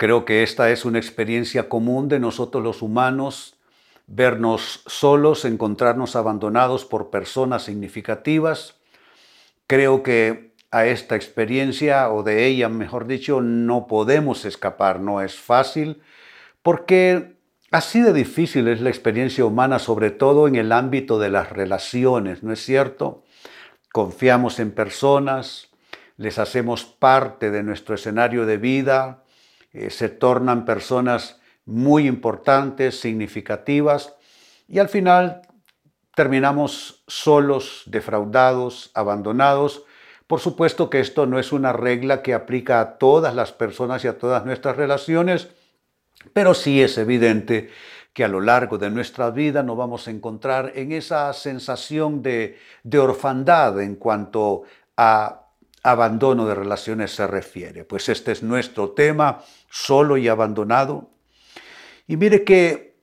Creo que esta es una experiencia común de nosotros los humanos, vernos solos, encontrarnos abandonados por personas significativas. Creo que a esta experiencia, o de ella mejor dicho, no podemos escapar, no es fácil, porque así de difícil es la experiencia humana, sobre todo en el ámbito de las relaciones, ¿no es cierto? Confiamos en personas, les hacemos parte de nuestro escenario de vida, eh, se tornan personas muy importantes, significativas, y al final terminamos solos, defraudados, abandonados. Por supuesto que esto no es una regla que aplica a todas las personas y a todas nuestras relaciones, pero sí es evidente que a lo largo de nuestra vida nos vamos a encontrar en esa sensación de, de orfandad en cuanto a abandono de relaciones se refiere. Pues este es nuestro tema, solo y abandonado. Y mire que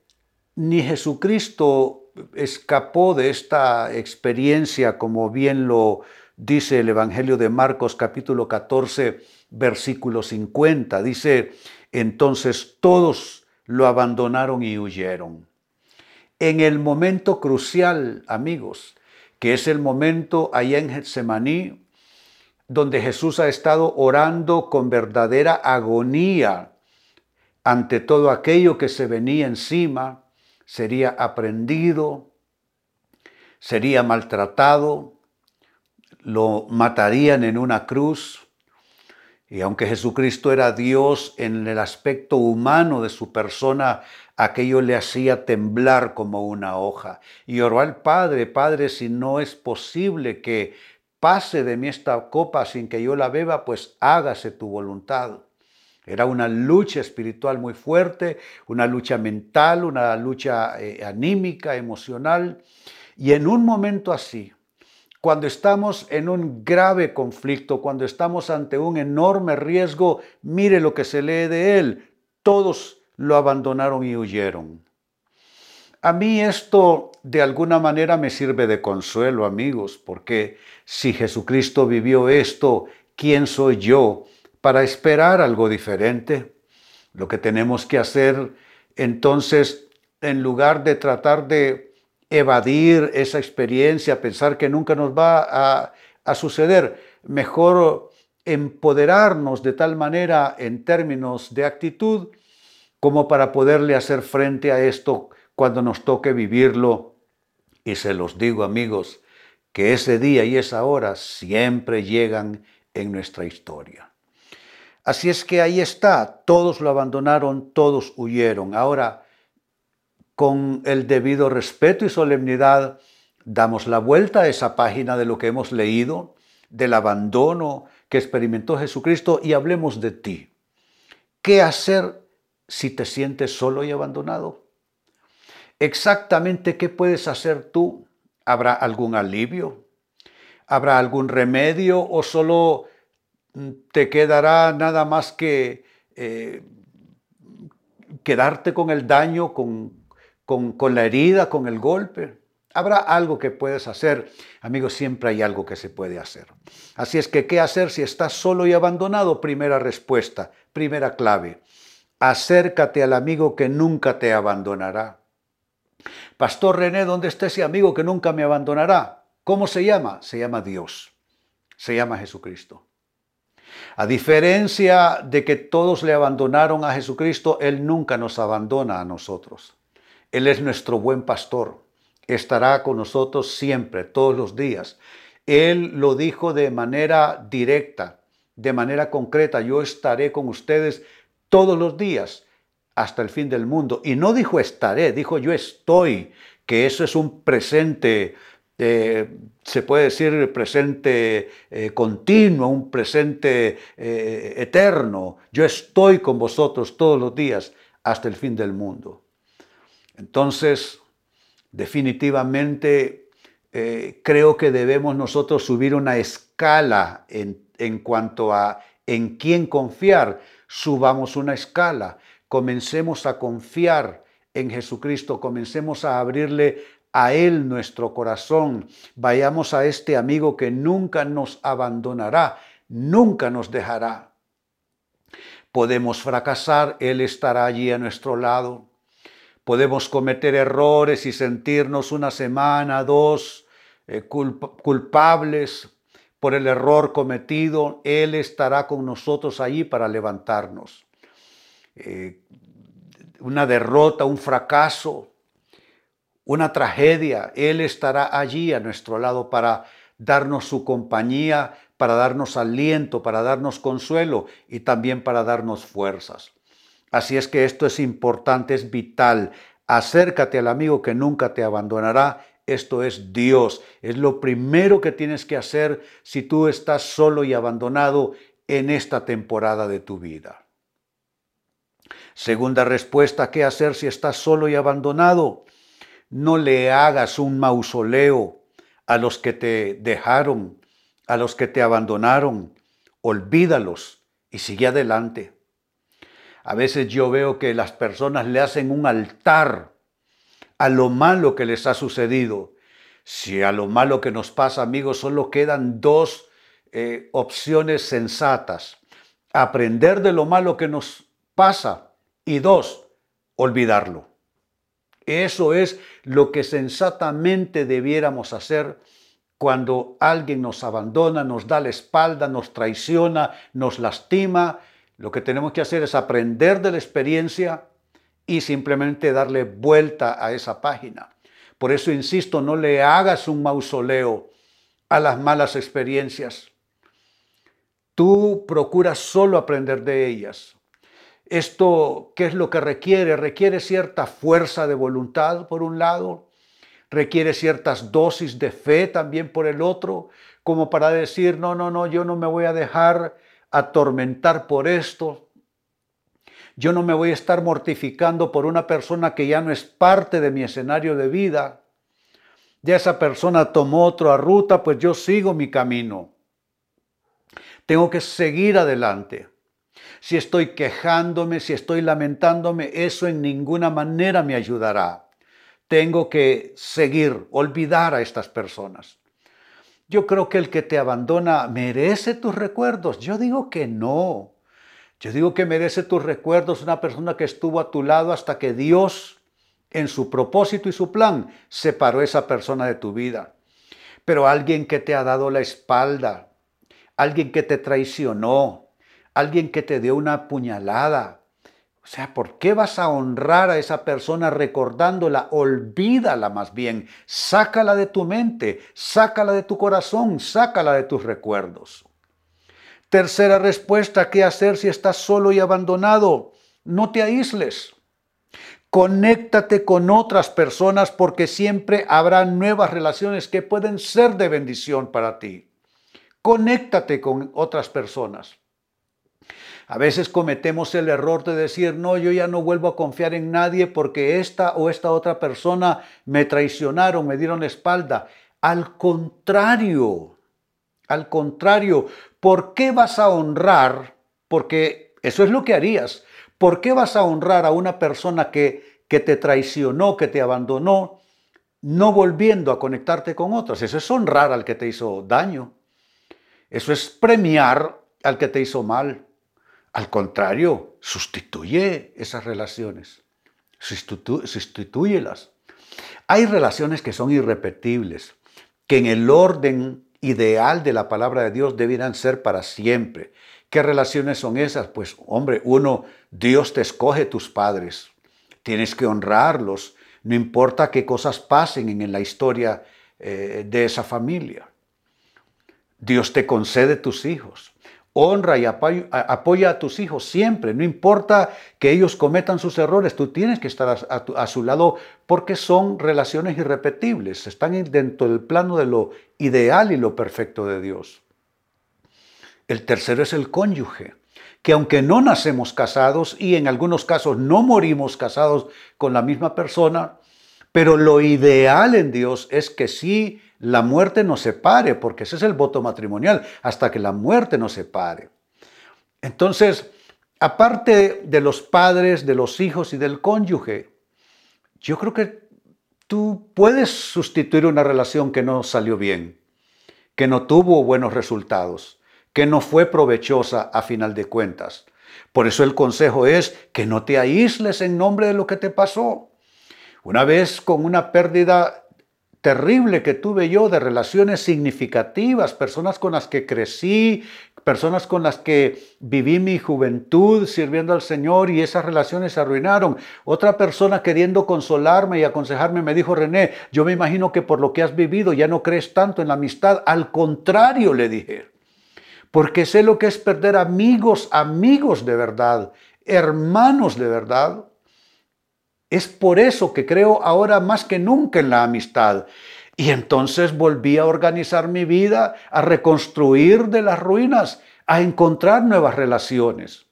ni Jesucristo escapó de esta experiencia, como bien lo dice el Evangelio de Marcos capítulo 14, versículo 50. Dice, entonces todos lo abandonaron y huyeron. En el momento crucial, amigos, que es el momento allá en Getsemaní, donde Jesús ha estado orando con verdadera agonía ante todo aquello que se venía encima, sería aprendido, sería maltratado, lo matarían en una cruz. Y aunque Jesucristo era Dios en el aspecto humano de su persona, aquello le hacía temblar como una hoja. Y oró al Padre, Padre, si no es posible que pase de mí esta copa sin que yo la beba, pues hágase tu voluntad. Era una lucha espiritual muy fuerte, una lucha mental, una lucha eh, anímica, emocional. Y en un momento así, cuando estamos en un grave conflicto, cuando estamos ante un enorme riesgo, mire lo que se lee de él. Todos lo abandonaron y huyeron. A mí esto de alguna manera me sirve de consuelo, amigos, porque si Jesucristo vivió esto, ¿quién soy yo para esperar algo diferente? Lo que tenemos que hacer entonces, en lugar de tratar de evadir esa experiencia, pensar que nunca nos va a, suceder, mejor empoderarnos de tal manera en términos de actitud como para poderle hacer frente a esto cuando nos toque vivirlo. Y se los digo amigos, que ese día y esa hora siempre llegan en nuestra historia. Así es que ahí está, todos lo abandonaron, todos huyeron. Ahora, con el debido respeto y solemnidad, damos la vuelta a esa página de lo que hemos leído, del abandono que experimentó Jesucristo y hablemos de ti. ¿Qué hacer si te sientes solo y abandonado? Exactamente qué puedes hacer tú. ¿Habrá algún alivio? ¿Habrá algún remedio o solo mm, te quedará nada más que eh, quedarte con el daño, con, con la herida, con el golpe? Habrá algo que puedes hacer. Amigos, siempre hay algo que se puede hacer. Así es que, ¿qué hacer si estás solo y abandonado? Primera respuesta, primera clave. Acércate al amigo que nunca te abandonará. Pastor René, ¿dónde está ese amigo que nunca me abandonará? ¿Cómo se llama? Se llama Dios. Se llama Jesucristo. A diferencia de que todos le abandonaron a Jesucristo, Él nunca nos abandona a nosotros. Él es nuestro buen pastor. Estará con nosotros siempre, todos los días. Él lo dijo de manera directa, de manera concreta. Yo estaré con ustedes todos los días hasta el fin del mundo. Y no dijo estaré, dijo yo estoy, que eso es un presente, eh, se puede decir presente eh, continuo, un presente eh, eterno. Yo estoy con vosotros todos los días hasta el fin del mundo. Entonces, definitivamente creo que debemos nosotros subir una escala en, en cuanto a en quién confiar. Subamos una escala, comencemos a confiar en Jesucristo, comencemos a abrirle a Él nuestro corazón, vayamos a este amigo que nunca nos abandonará, nunca nos dejará. Podemos fracasar, Él estará allí a nuestro lado. Podemos cometer errores y sentirnos una semana, dos, eh, culpables por el error cometido. Él estará con nosotros allí para levantarnos. Eh, una derrota, un fracaso, una tragedia, Él estará allí a nuestro lado para darnos su compañía, para darnos aliento, para darnos consuelo y también para darnos fuerzas. Así es que esto es importante, es vital. Acércate al amigo que nunca te abandonará. Esto es Dios. Es lo primero que tienes que hacer si tú estás solo y abandonado en esta temporada de tu vida. Segunda respuesta, ¿qué hacer si estás solo y abandonado? No le hagas un mausoleo a los que te dejaron, a los que te abandonaron, olvídalos y sigue adelante. A veces yo veo que las personas le hacen un altar a lo malo que les ha sucedido. Si a lo malo que nos pasa, amigos, solo quedan dos eh, opciones sensatas. Aprender de lo malo que nos pasa y dos, olvidarlo. Eso es lo que sensatamente debiéramos hacer cuando alguien nos abandona, nos da la espalda, nos traiciona, nos lastima, lo que tenemos que hacer es aprender de la experiencia y simplemente darle vuelta a esa página. Por eso insisto, no le hagas un mausoleo a las malas experiencias. Tú procuras solo aprender de ellas. Esto, ¿qué es lo que requiere? Requiere cierta fuerza de voluntad, por un lado, requiere ciertas dosis de fe también por el otro, como para decir, no, no, no, yo no me voy a dejar atormentar por esto, yo no me voy a estar mortificando por una persona que ya no es parte de mi escenario de vida. Ya esa persona tomó otra ruta, pues yo sigo mi camino. Tengo que seguir adelante. Si estoy quejándome, si estoy lamentándome, eso en ninguna manera me ayudará tengo que seguir, olvidar a estas personas. Yo creo que el que te abandona merece tus recuerdos. Yo digo que no. Yo digo que merece tus recuerdos una persona que estuvo a tu lado hasta que Dios, en su propósito y su plan, separó esa persona de tu vida. Pero alguien que te ha dado la espalda, alguien que te traicionó, alguien que te dio una puñalada, o sea, ¿por qué vas a honrar a esa persona recordándola? Olvídala más bien, sácala de tu mente, sácala de tu corazón, sácala de tus recuerdos. Tercera respuesta, ¿qué hacer si estás solo y abandonado? No te aísles. Conéctate con otras personas porque siempre habrá nuevas relaciones que pueden ser de bendición para ti. Conéctate con otras personas. A veces cometemos el error de decir, no, yo ya no vuelvo a confiar en nadie porque esta o esta otra persona me traicionaron, me dieron la espalda. Al contrario, al contrario, ¿por qué vas a honrar? Porque eso es lo que harías. ¿Por qué vas a honrar a una persona que, que te traicionó, que te abandonó, no volviendo a conectarte con otros? Eso es honrar al que te hizo daño. Eso es premiar al que te hizo mal. Al contrario, sustituye esas relaciones, sustituyelas. Hay relaciones que son irrepetibles, que en el orden ideal de la palabra de Dios debieran ser para siempre. ¿Qué relaciones son esas? Pues hombre, uno, Dios te escoge tus padres, tienes que honrarlos, no importa qué cosas pasen en la historia eh, de esa familia. Dios te concede tus hijos honra y apoya a tus hijos siempre, no importa que ellos cometan sus errores, tú tienes que estar a, su lado porque son relaciones irrepetibles, están dentro del plano de lo ideal y lo perfecto de Dios. El tercero es el cónyuge. que aunque no nacemos casados y en algunos casos no morimos casados con la misma persona, pero lo ideal en Dios es que sí la muerte nos separe, porque ese es el voto matrimonial, hasta que la muerte nos separe. Entonces, aparte de los padres, de los hijos y del cónyuge, yo creo que tú puedes sustituir una relación que no salió bien, que no tuvo buenos resultados, que no fue provechosa a final de cuentas. Por eso el consejo es que no te aísles en nombre de lo que te pasó. Una vez con una pérdida terrible que tuve yo de relaciones significativas, personas con las que crecí, personas con las que viví mi juventud sirviendo al Señor y esas relaciones se arruinaron. Otra persona queriendo consolarme y aconsejarme me dijo, René, yo me imagino que por lo que has vivido ya no crees tanto en la amistad. Al contrario, le dije, porque sé lo que es perder amigos, amigos de verdad, hermanos de verdad. Es por eso que creo ahora más que nunca en la amistad. Y entonces volví a organizar mi vida, a reconstruir de las ruinas, a encontrar nuevas relaciones.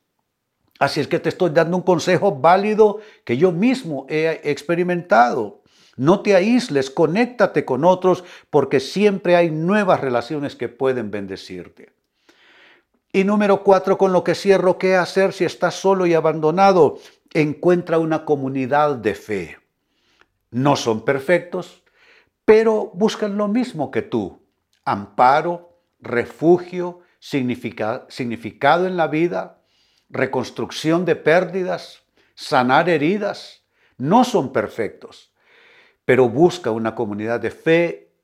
Así es que te estoy dando un consejo válido que yo mismo he experimentado. No te aísles, conéctate con otros porque siempre hay nuevas relaciones que pueden bendecirte. Y número cuatro, con lo que cierro, ¿qué hacer si estás solo y abandonado? Encuentra una comunidad de fe. No son perfectos, pero buscan lo mismo que tú. Amparo, refugio, significado en la vida, reconstrucción de pérdidas, sanar heridas. No son perfectos, pero busca una comunidad de fe,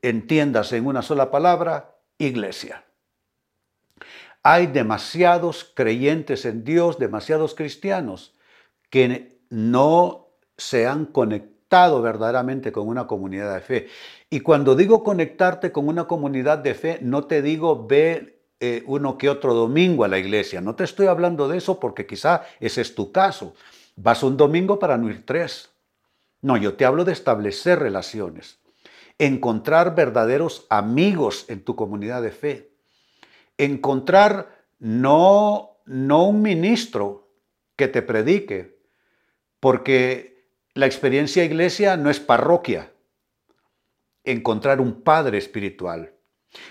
entiendas en una sola palabra, iglesia. Hay demasiados creyentes en Dios, demasiados cristianos, que no se han conectado verdaderamente con una comunidad de fe. Y cuando digo conectarte con una comunidad de fe, no te digo ve eh, uno que otro domingo a la iglesia. No te estoy hablando de eso porque quizá ese es tu caso. Vas un domingo para no ir tres. No, yo te hablo de establecer relaciones, encontrar verdaderos amigos en tu comunidad de fe, encontrar no, no un ministro que te predique, porque la experiencia iglesia no es parroquia, encontrar un padre espiritual.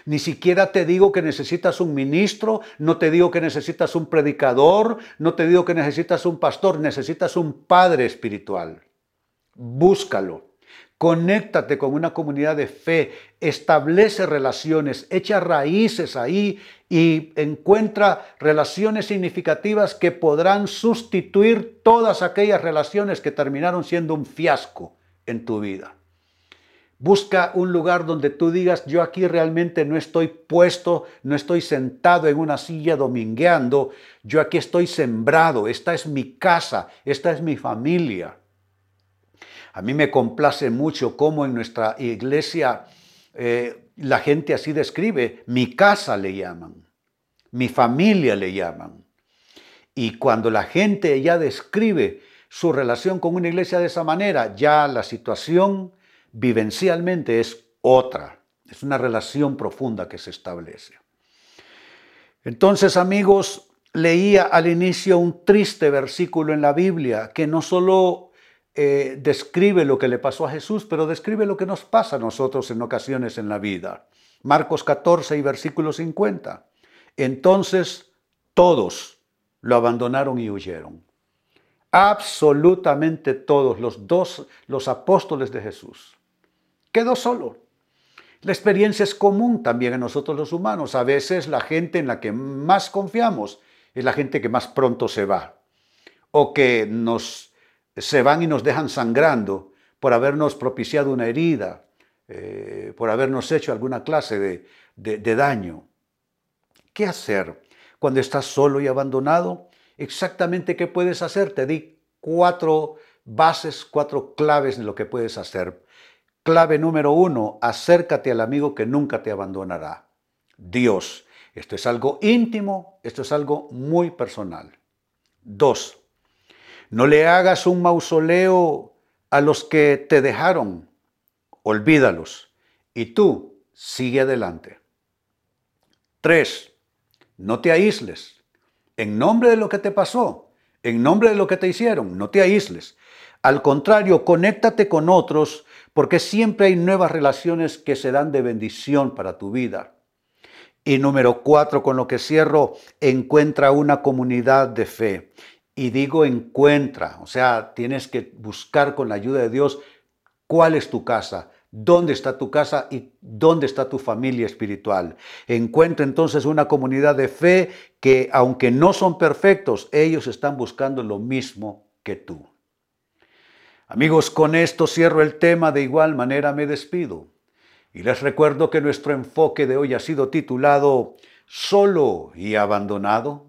Ni siquiera te digo que necesitas un ministro, no te digo que necesitas un predicador, no te digo que necesitas un pastor, necesitas un padre espiritual. Búscalo. Conéctate con una comunidad de fe, establece relaciones, echa raíces ahí y encuentra relaciones significativas que podrán sustituir todas aquellas relaciones que terminaron siendo un fiasco en tu vida. Busca un lugar donde tú digas, yo aquí realmente no estoy puesto, no estoy sentado en una silla domingueando, yo aquí estoy sembrado, esta es mi casa, esta es mi familia. A mí me complace mucho cómo en nuestra iglesia eh, la gente así describe, mi casa le llaman, mi familia le llaman. Y cuando la gente ya describe su relación con una iglesia de esa manera, ya la situación vivencialmente es otra. Es una relación profunda que se establece. Entonces, amigos, leía al inicio un triste versículo en la Biblia que no solo eh, describe lo que le pasó a Jesús, pero describe lo que nos pasa a nosotros en ocasiones en la vida. Marcos 14 y versículo 50. Entonces todos lo abandonaron y huyeron. Absolutamente todos, los dos, los apóstoles de Jesús. Quedó solo. La experiencia es común también en nosotros los humanos. A veces la gente en la que más confiamos es la gente que más pronto se va o que nos se van y nos dejan sangrando por habernos propiciado una herida, eh, por habernos hecho alguna clase de, de daño. ¿Qué hacer cuando estás solo y abandonado? Exactamente qué puedes hacer. Te di cuatro bases, cuatro claves de lo que puedes hacer. Clave número uno, acércate al amigo que nunca te abandonará. Dios. Esto es algo íntimo, esto es algo muy personal. Dos, no le hagas un mausoleo a los que te dejaron. Olvídalos. Y tú sigue adelante. Tres, no te aísles. en nombre de lo que te pasó, en nombre de lo que te hicieron. No te aísles. Al contrario, conéctate con otros porque siempre hay nuevas relaciones que se dan de bendición para tu vida. Y número cuatro, con lo que cierro, encuentra una comunidad de fe. Y digo encuentra, o sea, tienes que buscar con la ayuda de Dios cuál es tu casa, dónde está tu casa y dónde está tu familia espiritual. Encuentra entonces una comunidad de fe que, aunque no son perfectos, ellos están buscando lo mismo que tú. Amigos, con esto cierro el tema, de igual manera me despido. Y les recuerdo que nuestro enfoque de hoy ha sido titulado Solo y abandonado.